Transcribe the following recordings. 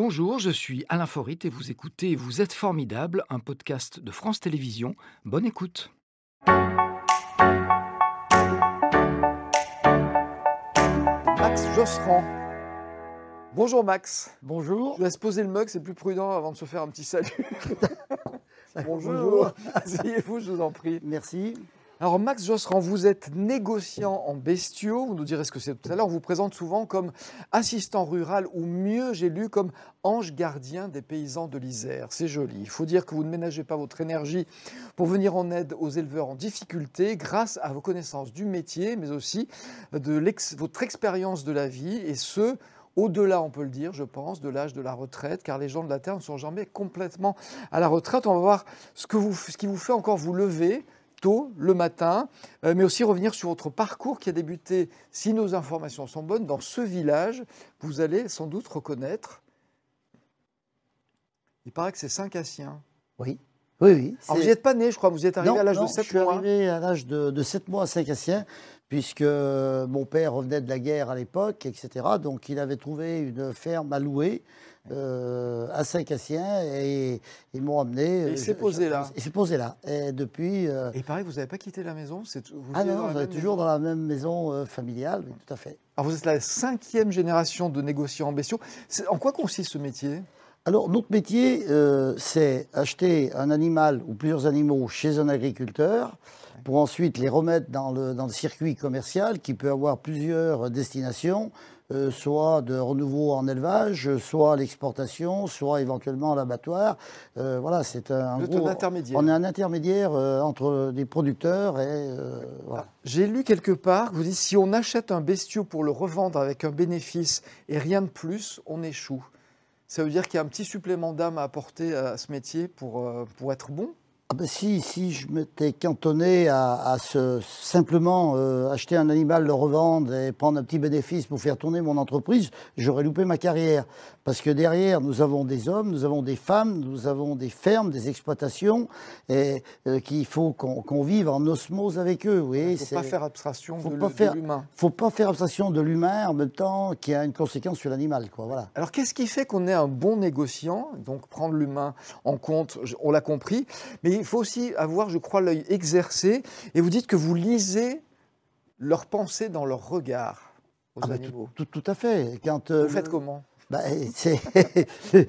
Bonjour, je suis Alain Forit et vous écoutez Vous êtes formidable, un podcast de France Télévisions. Bonne écoute. Max Josserand. Bonjour Max. Bonjour. Je vous laisse poser le mug, c'est plus prudent avant de se faire un petit salut. Bonjour. Bonjour. Asseyez-vous, je vous en prie. Merci. Alors Max Josserand, vous êtes négociant en bestiaux, vous nous direz ce que c'est tout à l'heure, on vous présente souvent comme assistant rural ou mieux j'ai lu comme ange gardien des paysans de l'Isère. C'est joli. Il faut dire que vous ne ménagez pas votre énergie pour venir en aide aux éleveurs en difficulté grâce à vos connaissances du métier mais aussi de votre expérience de la vie et ce au-delà, on peut le dire, je pense, de l'âge de la retraite, car les gens de la Terre ne sont jamais complètement à la retraite. On va voir ce, que vous, ce qui vous fait encore vous lever tôt le matin, euh, mais aussi revenir sur votre parcours qui a débuté, si nos informations sont bonnes, dans ce village. Vous allez sans doute reconnaître. Il paraît que c'est Saint-Cassien. Oui. Oui, oui. Alors vous c'est- n'y êtes pas né, je crois, vous êtes arrivé Non, à l'âge de 7 je suis mois. arrivé à l'âge de, de 7 mois à Saint-Cassien, puisque mon père revenait de la guerre à l'époque, etc. Donc il avait trouvé une ferme à louer euh, à Saint-Cassien et ils m'ont amené. Et il euh, s'est je- posé je- là. Il s'est posé là. Et depuis. euh, Et il que vous n'avez pas quitté la maison c'est- vous ah non, on est toujours maison dans la même maison euh, familiale, oui, tout à fait. Alors vous êtes la cinquième génération de négociants en bestiaux. C'est- En quoi consiste ce métier? Alors, notre métier, euh, c'est acheter un animal ou plusieurs animaux chez un agriculteur pour ensuite les remettre dans le, dans le circuit commercial qui peut avoir plusieurs destinations, euh, soit de renouveau en élevage, soit l'exportation, soit éventuellement l'abattoir. Euh, voilà, c'est un, gros- intermédiaire. On est un intermédiaire euh, entre des producteurs et voilà. J'ai lu quelque part que vous dites si on achète un bestiau pour le revendre avec un bénéfice et rien de plus, on échoue. Ça veut dire qu'il y a un petit supplément d'âme à apporter à ce métier pour, euh, pour être bon Ah ben si, si je m'étais cantonné à, simplement euh, acheter un animal, le revendre et prendre un petit bénéfice pour faire tourner mon entreprise, j'aurais loupé ma carrière. Parce que derrière, nous avons des hommes, nous avons des femmes, nous avons des fermes, des exploitations, et euh, qu'il faut qu'on qu'on vive en osmose avec eux. Il ne faut pas faire abstraction faut de, pas de faire- l'humain. faut pas faire abstraction de l'humain en même temps qui a une conséquence sur l'animal. Voilà. Alors qu'est-ce qui fait qu'on est un bon négociant? Donc prendre l'humain en compte, on l'a compris. Mais il faut aussi avoir, je crois, l'œil exercé. Et vous dites que vous lisez leurs pensées dans leur regard aux Ah animaux. tout, tout à fait. Quand, euh, Vous faites comment? Ben, c'est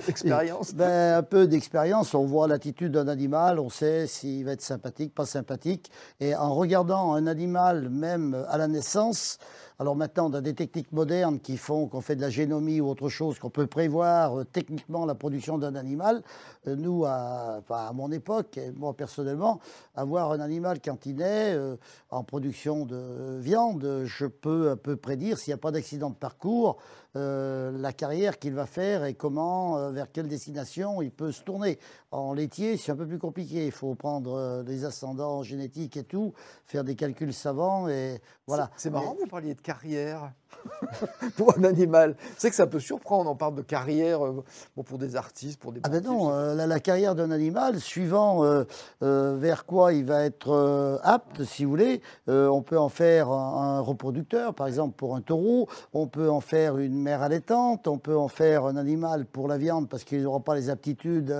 Expérience Ben, un peu d'expérience, on voit l'attitude d'un animal, on sait s'il va être sympathique, pas sympathique. Et en regardant un animal, même à la naissance, alors maintenant, on a des techniques modernes qui font qu'on fait de la génomie ou autre chose, qu'on peut prévoir euh, techniquement la production d'un animal. Euh, nous, à, enfin, à mon époque, et moi personnellement, avoir un animal quand il naît euh, en production de viande, je peux un peu prédire s'il n'y a pas d'accident de parcours, euh, la carrière qu'il va faire et comment, euh, vers quelle destination il peut se tourner. En laitier, c'est un peu plus compliqué. Il faut prendre euh, les ascendants génétiques et tout, faire des calculs savants et voilà. C'est marrant vous parliez de carrière pour un animal. C'est que ça peut surprendre. On parle de carrière euh, bon, pour des artistes, pour des. Ah ben non, euh, la, la carrière d'un animal, suivant euh, vers quoi il va être apte, si vous voulez, on peut en faire un, un reproducteur, par exemple pour un taureau, on peut en faire une mère allaitante, on peut en faire un animal pour la viande parce qu'il n'aura pas les aptitudes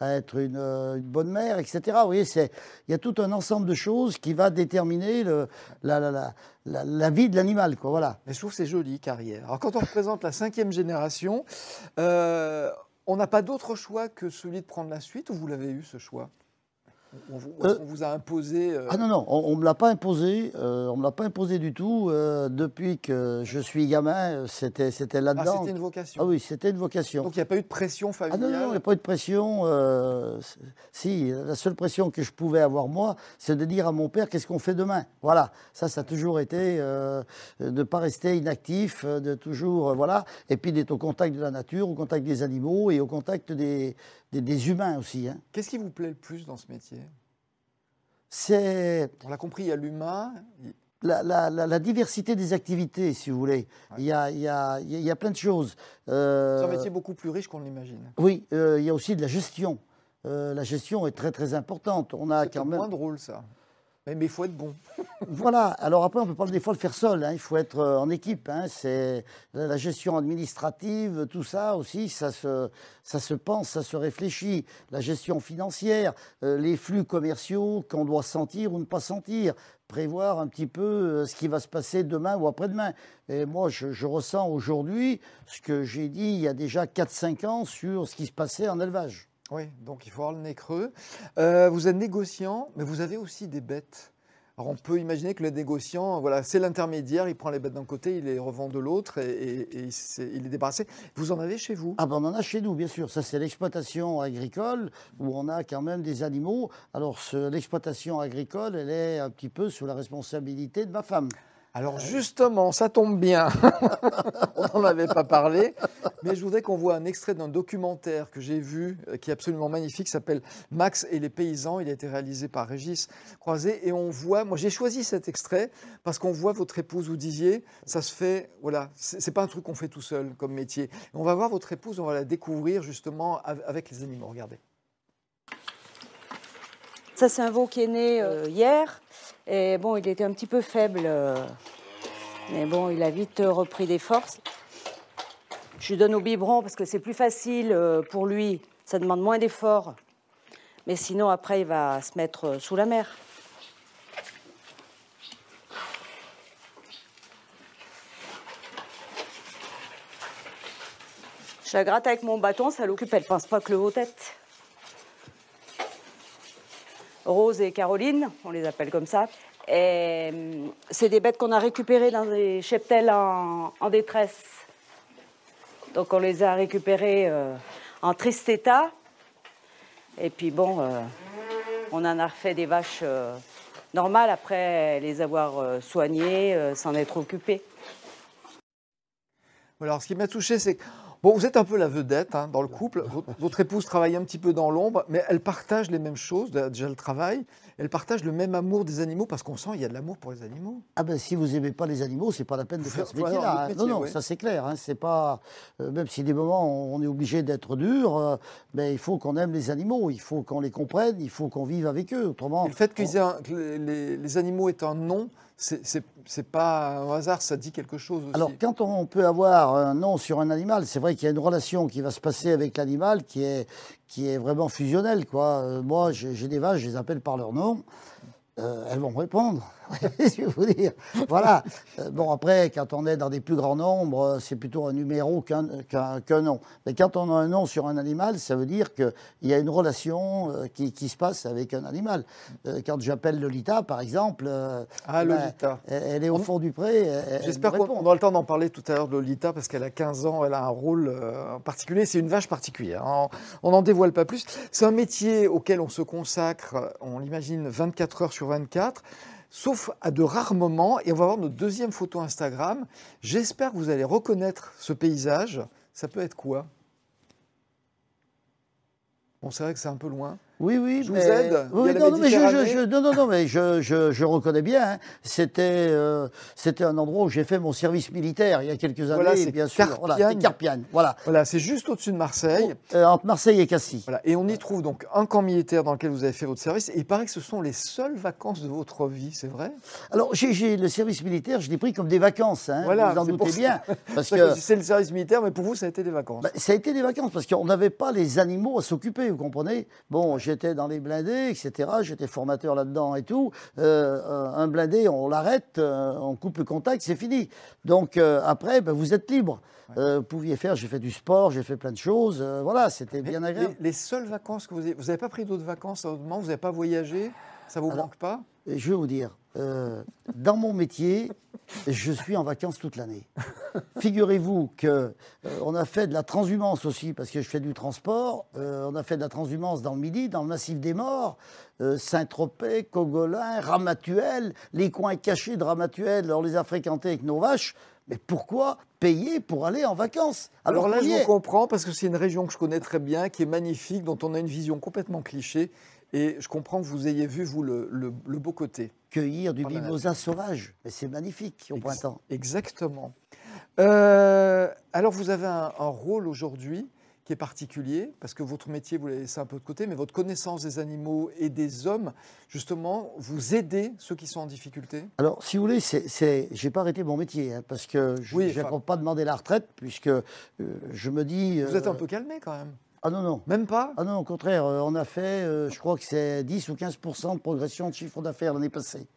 à être une, une bonne mère, etc. Vous voyez, c'est- il y a tout un ensemble de choses qui va déterminer le- la, la- la- vie de l'animal, quoi. Voilà. Mais trouve c'est joli. Alors, quand on représente la cinquième génération, euh, on n'a pas d'autre choix que celui de prendre la suite ou vous l'avez eu, ce choix? On, vous- Euh, qu'on vous a imposé. euh, Ah non, non, on ne me l'a pas imposé, euh, on me l'a pas imposé du tout. euh, depuis que je suis gamin, c'était, c'était ah, là-dedans. c'était une vocation. Ah oui, c'était une vocation. Donc, il n'y a pas eu de pression Ah familiale. non, non, il n'y a pas eu de pression. si, la seule pression que je pouvais avoir, moi, c'est de dire à mon père qu'est-ce qu'on fait demain? Voilà, ça, ça a toujours été de ne pas rester inactif, de toujours, voilà, et puis d'être au contact de la nature, au contact des animaux et au contact des, des, des humains aussi. hein. Qu'est-ce qui vous plaît le plus dans ce métier? C'est On l'a compris, il y a l'humain. la, la- la- la diversité des activités, si vous voulez. Il, y a, il, y a, il y a plein de choses. Euh, C'est un métier beaucoup plus riche qu'on l'imagine. oui, euh, il y a aussi de la gestion. Euh, la gestion est très très importante. On a C'est quand même. moins drôle, ça. Mais il faut être bon. voilà. Alors après, on peut pas des fois le faire seul. Hein. Il faut être euh, en équipe. Hein. C'est la gestion administrative, tout ça aussi, ça se, ça se pense, ça se réfléchit. La gestion financière, euh, les flux commerciaux qu'on doit sentir ou ne pas sentir, prévoir un petit peu euh, ce qui va se passer demain ou après-demain. Et moi, je, je ressens aujourd'hui ce que j'ai dit il y a déjà 4-5 ans sur ce qui se passait en élevage. Oui, donc il faut avoir le nez creux. Euh, vous êtes négociant, mais vous avez aussi des bêtes. Alors on peut imaginer que le négociant, voilà, c'est l'intermédiaire, il prend les bêtes d'un côté, il les revend de l'autre et, il est débarrassé. Vous en avez chez vous? Ah ben on en a chez nous, bien sûr. Ça c'est l'exploitation agricole où on a quand même des animaux. Alors l'exploitation agricole, elle est un petit peu sous la responsabilité de ma femme. Alors justement, ça tombe bien, on n'en avait pas parlé, mais je voudrais qu'on voit un extrait d'un documentaire que j'ai vu, euh, qui est absolument magnifique, s'appelle Max et les paysans. Il a été réalisé par Régis Croisé, et on voit, moi j'ai choisi cet extrait parce qu'on voit votre épouse, vous disiez, ça se fait, voilà, c'est pas un truc qu'on fait tout seul comme métier. On va voir votre épouse, on va la découvrir justement avec les animaux. Regardez. Ça c'est un veau qui est né euh, hier. Et bon, il était un petit peu faible, euh, mais bon, il a vite repris des forces. Je lui donne au biberon parce que c'est plus facile euh, pour lui, ça demande moins d'efforts. Mais sinon, après, il va se mettre euh, sous la mer. Je la gratte avec mon bâton, ça l'occupe, elle pense pas que le haut tête. Rose et Caroline, on les appelle comme ça. Euh, c'est des bêtes qu'on a récupérées dans des cheptels en, détresse. Donc on les a récupérées euh, en triste état. Et puis bon, euh, on en a refait des vaches normales après les avoir soignées, s'en être occupées. Alors ce qui m'a touché, c'est que Bon, vous êtes un peu la vedette hein, dans le couple. Votre, épouse travaille un petit peu dans l'ombre, mais elle partage les mêmes choses, déjà le travail. Elle partage le même amour des animaux parce qu'on sent qu'il y a de l'amour pour les animaux. Ah ben si vous n'aimez pas les animaux, c'est pas la peine de faire ce métier-là. Hein. non, non, ça c'est clair. Hein. c'est pas euh, même si des moments on est obligé d'être dur, mais euh, ben, il faut qu'on aime les animaux, il faut qu'on les comprenne, il faut qu'on vive avec eux. Autrement, le fait que les, les animaux aient un nom, c'est pas un hasard, ça dit quelque chose aussi. Alors, quand on peut avoir un nom sur un animal, c'est vrai qu'il y a une relation qui va se passer avec l'animal qui est, qui est vraiment fusionnelle. Quoi. Euh, moi, j'ai des vaches, je les appelle par leur nom. Euh, elles vont répondre. je vais vous dire. Voilà. Euh, bon, après, quand on est dans des plus grands nombres, euh, c'est plutôt un numéro qu'un nom. Mais quand on a un nom sur un animal, ça veut dire qu'il y a une relation qui, qui, se passe avec un animal. quand j'appelle Lolita, par exemple, ah, Lolita. Elle, est au fond du pré. J'espère qu'on aura le temps d'en parler tout à l'heure de Lolita, parce qu'elle a 15 ans, elle a un rôle particulier. C'est une vache particulière. Hein. On n'en dévoile pas plus. C'est un métier auquel on se consacre, on l'imagine, 24 heures sur 24 sauf à de rares moments. Et on va voir notre deuxième photo Instagram. J'espère que vous allez reconnaître ce paysage. Ça peut être quoi? Bon, c'est vrai que c'est un peu loin. Oui, oui. Je vous aide non, non, mais je, non, non, mais je, reconnais bien. Hein. C'était, euh, c'était un endroit où j'ai fait mon service militaire il y a quelques années, voilà, bien sûr. Voilà, Carpiane. Voilà. Voilà, c'est juste au-dessus de Marseille. Euh, entre Marseille et Cassis. Voilà. Et on y trouve donc un camp militaire dans lequel vous avez fait votre service. Et il paraît que ce sont les seules vacances de votre vie, c'est vrai? Alors, j'ai, le service militaire, je l'ai pris comme des vacances. Hein, voilà, vous en doutez bien. Parce que c'est le service militaire, mais pour vous, ça a été des vacances. Bah, ça a été des vacances parce qu'on n'avait pas les animaux à s'occuper, vous comprenez? Bon, j'étais dans les blindés, etc. J'étais formateur là-dedans et tout. Euh, euh, un blindé, on l'arrête, euh, on coupe le contact, c'est fini. Donc après, ben, vous êtes libre. vous pouviez faire, j'ai fait du sport, j'ai fait plein de choses. voilà, c'était bien agréable. Les, seules vacances que vous avez, vous n'avez pas pris d'autres vacances à moment, vous n'avez pas voyagé, ça vous manque pas? Je vais vous dire, dans mon métier, je suis en vacances toute l'année. Figurez-vous qu'on euh, a fait de la transhumance aussi, parce que je fais du transport. Euh, on a fait de la transhumance dans le Midi, dans le massif des morts, euh, Saint-Tropez, Cogolin, Ramatuel, les coins cachés de Ramatuel, on les a fréquentés avec nos vaches. Mais pourquoi payer pour aller en vacances? Alors, là, je vous comprends, parce que c'est une région que je connais très bien, qui est magnifique, dont on a une vision complètement cliché. Et je comprends que vous ayez vu, vous, le, beau côté. Cueillir du mimosa sauvage, mais c'est magnifique au printemps. Exactement. Euh, alors, vous avez un, rôle aujourd'hui qui est particulier, parce que votre métier, vous l'avez laissé un peu de côté, mais votre connaissance des animaux et des hommes, justement, vous aidez ceux qui sont en difficulté? Alors, si vous voulez, c'est, j'ai pas arrêté mon métier, hein, parce que je n'ai pas demandé la retraite, puisque euh, je me dis... Vous êtes euh, un peu calmé quand même. Ah non, non. Même pas? Ah non, au contraire, euh, on a fait, euh, je crois que c'est 10 ou 15% de progression de chiffre d'affaires l'année passée.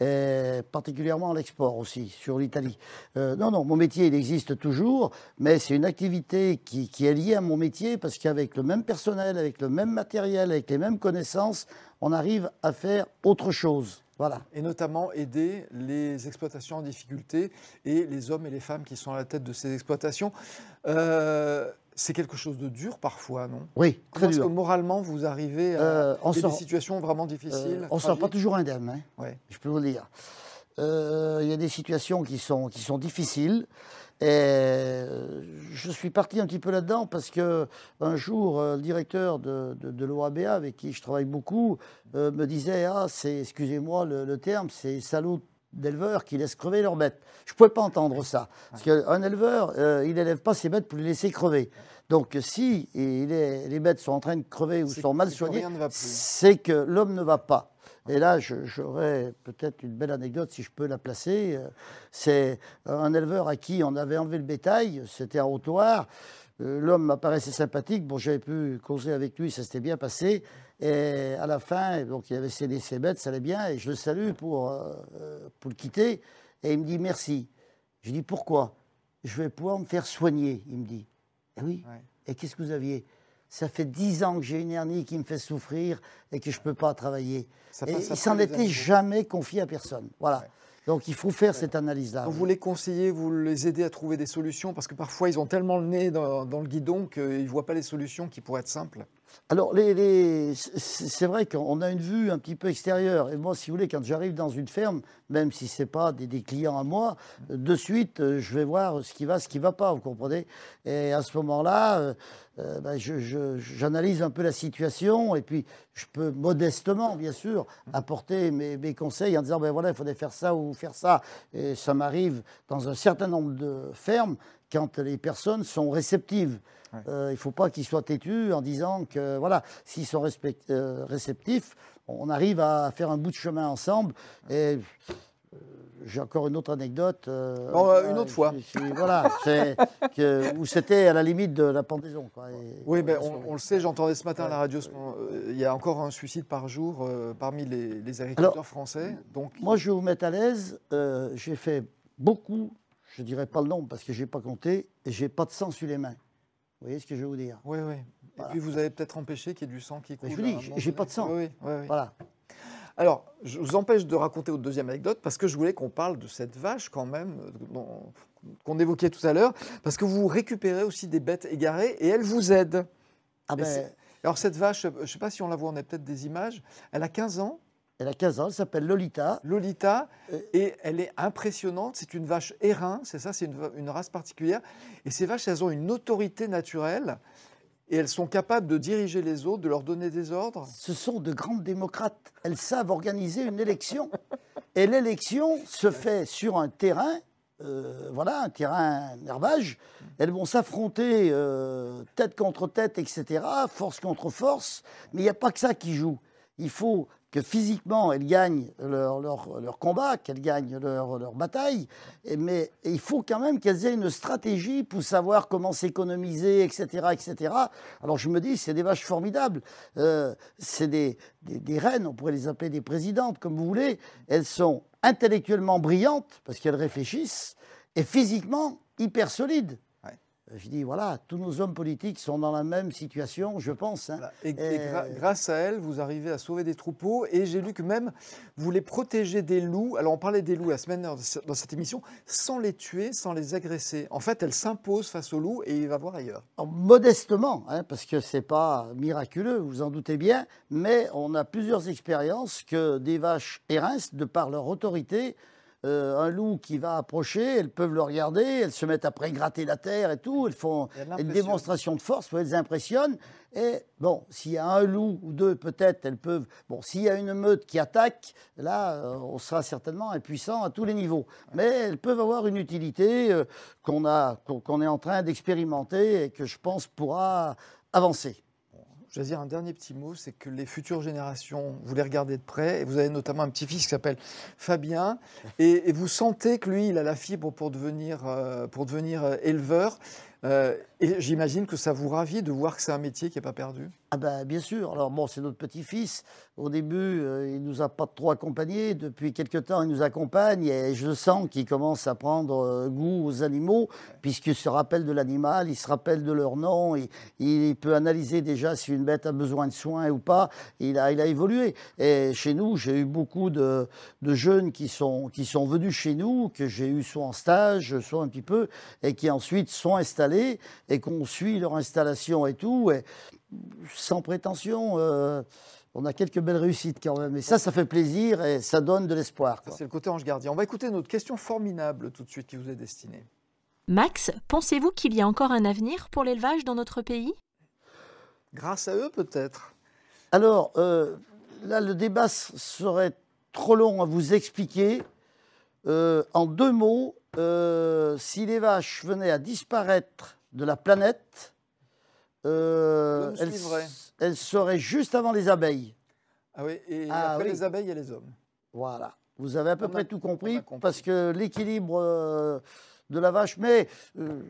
Et particulièrement à l'export aussi, sur l'Italie. Euh, non, non, mon métier, il existe toujours, mais c'est une activité qui, qui est liée à mon métier parce qu'avec le même personnel, avec le même matériel, avec les mêmes connaissances, on arrive à faire autre chose. Voilà. et notamment aider les exploitations en difficulté et les hommes et les femmes qui sont à la tête de ces exploitations. Euh, c'est quelque chose de dur parfois, non? Oui, Comment très est-ce que dur. moralement vous arrivez à Euh, on des sort- situations vraiment Euh, difficiles on ne sort pas toujours indemne. hein. Ouais. je peux vous le dire. Euh, Il y a des situations qui sont, qui sont difficiles. Et euh, je suis parti un petit peu là-dedans parce que un jour, euh, le directeur de, de, de l'OABA, avec qui je travaille beaucoup, euh, me disait Ah, c'est, excusez-moi le, le terme, c'est salauds d'éleveurs qui laissent crever leurs bêtes. Je ne pouvais pas entendre ça. Parce qu'un éleveur, euh, il n'élève pas ses bêtes pour les laisser crever. Donc, si il est- les bêtes sont en train de crever ou sont mal soignées, c'est que l'homme ne va pas. Et là, j'aurais peut-être une belle anecdote si je peux la placer. C'est un éleveur à qui on avait enlevé le bétail, c'était un Haute-Loire. Euh, L'homme m'apparaissait sympathique, bon, j'avais pu causer avec lui, ça s'était bien passé. Et à la fin, donc, il avait cédé ses bêtes, ça allait bien, et je le salue pour, euh, euh, pour le quitter. Et il me dit merci. Je dis pourquoi? Je vais pouvoir me faire soigner, il me dit. Eh oui. Ouais. Et qu'est-ce que vous aviez? Ça fait dix ans que j'ai une hernie qui me fait souffrir et que je ne peux pas travailler. Ça et il s'en était jamais confié à personne. Voilà. Ouais. Donc il faut faire cette analyse-là. Vous les conseillez, vous les aidez à trouver des solutions? Parce que parfois ils ont tellement le nez dans, dans le guidon qu'ils ne voient pas les solutions qui pourraient être simples. Alors, les, les- c'est vrai qu'on a une vue un petit peu extérieure. Et moi, si vous voulez, quand j'arrive dans une ferme, même si ce n'est pas des, clients à moi, de suite, euh, je vais voir ce qui va, ce qui ne va pas, vous comprenez? Et à ce moment-là, euh, euh, ben, j'analyse un peu la situation et puis je peux modestement, bien sûr, apporter mes, mes conseils en disant, ben voilà, il faudrait faire ça ou faire ça. Et ça m'arrive dans un certain nombre de fermes quand les personnes sont réceptives. Euh, il ne faut pas qu'ils soient têtus en disant que, voilà, s'ils sont euh, réceptifs, on arrive à faire un bout de chemin ensemble. Et euh, j'ai encore une autre anecdote. euh, Bon, euh, une autre fois. voilà, que, où c'était à la limite de la pendaison. Quoi, Et- Oui, ben, et- on, on le sait, j'entendais ce matin à la radio, euh, il y a encore un suicide par jour parmi les, les agriculteurs Alors, français. Donc, Moi, je vais vous mettre à l'aise. j'ai fait beaucoup, je ne dirais pas le nombre parce que je n'ai pas compté, et j'ai pas de sang sur les mains. Vous voyez ce que je vais vous dire? Oui, oui. Et puis vous avez peut-être empêché qu'il y ait du sang qui coule. Mais je vous dis, j'ai- pas de sang. Oui, oui, oui. Voilà. Alors, je vous empêche de raconter votre deuxième anecdote parce que je voulais qu'on parle de cette vache quand même qu'on évoquait tout à l'heure, parce que vous récupérez aussi des bêtes égarées et elles vous aident. Ah ben, Alors cette vache, je ne sais pas si on la voit, on a peut-être des images, elle a 15 ans, elle a 15 ans, elle s'appelle Lolita. Lolita, et elle est impressionnante, c'est une vache airain, c'est ça, c'est une race particulière, et ces vaches, elles ont une autorité naturelle, et elles sont capables de diriger les autres, de leur donner des ordres. Ce sont de grandes démocrates. Elles savent organiser une élection. Et l'élection se fait sur un terrain, euh, voilà, un terrain herbage. Elles vont s'affronter euh, tête contre tête, etc., force contre force. Mais il n'y a pas que ça qui joue. Il faut que physiquement elles gagnent leur, leur, leur combat, qu'elles gagnent leur, leur bataille, mais il faut quand même qu'elles aient une stratégie pour savoir comment s'économiser, etc., etc. Alors je me dis, c'est des vaches formidables, Euh, c'est des, des reines, on pourrait les appeler des présidentes, comme vous voulez. Elles sont intellectuellement brillantes, parce qu'elles réfléchissent, et physiquement hyper solides. Ouais. Je dis, voilà, tous nos hommes politiques sont dans la même situation, je pense. hein. Voilà. Et, et Euh, gra- grâce à elles, vous arrivez à sauver des troupeaux. Et j'ai lu que même vous les protégez des loups. Alors on parlait des loups la semaine dernière dans cette émission, sans les tuer, sans les agresser. En fait, elles s'imposent face aux loups et il va voir ailleurs. Alors, modestement, hein, parce que ce n'est pas miraculeux, vous en doutez bien, mais on a plusieurs expériences que des vaches éreinces, de par leur autorité, euh, un loup qui va approcher, elles peuvent le regarder, elles se mettent après gratter la terre et tout, elles font une démonstration de force, elles impressionnent. Et bon, s'il y a un loup ou deux, peut-être, elles peuvent. Bon, s'il y a une meute qui attaque, là, euh, on sera certainement impuissant à tous les niveaux. Mais elles peuvent avoir une utilité euh, qu'on est en train d'expérimenter et que je pense pourra avancer. Je vais dire un dernier petit mot, c'est que les futures générations, vous les regardez de près, et vous avez notamment un petit-fils qui s'appelle Fabien, et, et vous sentez que lui, il a la fibre pour devenir, euh, pour devenir euh, éleveur, euh, et j'imagine que ça vous ravit de voir que c'est un métier qui n'est pas perdu. Ah ben, bien sûr. Alors bon, c'est notre petit-fils. Au début, euh, il nous a pas trop accompagnés. Depuis quelque temps, il nous accompagne et je sens qu'il commence à prendre euh, goût aux animaux puisqu'il se rappelle de l'animal, il se rappelle de leur nom, il, peut analyser déjà si une bête a besoin de soins ou pas. Il a, il a évolué. Et chez nous, j'ai eu beaucoup de, de jeunes qui sont, qui sont venus chez nous, que j'ai eu soit en stage, soit un petit peu, et qui ensuite sont installés et qu'on suit leur installation et tout. Et, sans prétention, euh, on a quelques belles réussites quand même. Et ça, ça fait plaisir et ça donne de l'espoir. C'est le côté ange gardien. On va écouter notre question formidable tout de suite qui vous est destinée. Max, pensez-vous qu'il y a encore un avenir pour l'élevage dans notre pays? Grâce à eux, peut-être. Alors, euh, là, le débat serait trop long à vous expliquer. Euh, en deux mots, euh, si les vaches venaient à disparaître de la planète, euh, elles, seraient juste avant les abeilles. Ah oui, et Ah après oui. les abeilles et les hommes. Voilà. Vous avez à peu On a- près tout compris. parce que l'équilibre euh, de la vache, mais euh,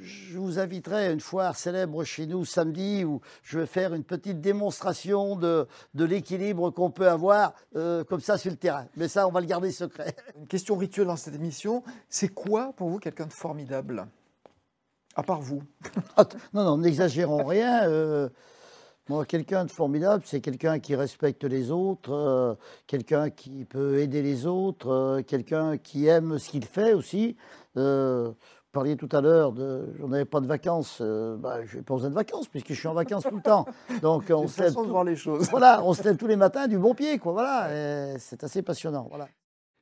je vous inviterai à une foire célèbre chez nous samedi où je vais faire une petite démonstration de, de l'équilibre qu'on peut avoir euh, comme ça sur le terrain. Mais ça, on va le garder secret. Une question rituelle dans cette émission, c'est quoi pour vous quelqu'un de formidable? À part vous. non, non, n'exagérons rien. euh, moi, quelqu'un de formidable, c'est quelqu'un qui respecte les autres, euh, quelqu'un qui peut aider les autres, euh, quelqu'un qui aime ce qu'il fait aussi. Euh, vous parliez tout à l'heure de j'en avais pas de vacances. Bah, je n'ai pas besoin de vacances puisque je suis en vacances tout le temps. Donc on se lève tout- voir les choses. voilà, on se lève tous les matins du bon pied, quoi. Voilà, c'est assez passionnant. Voilà.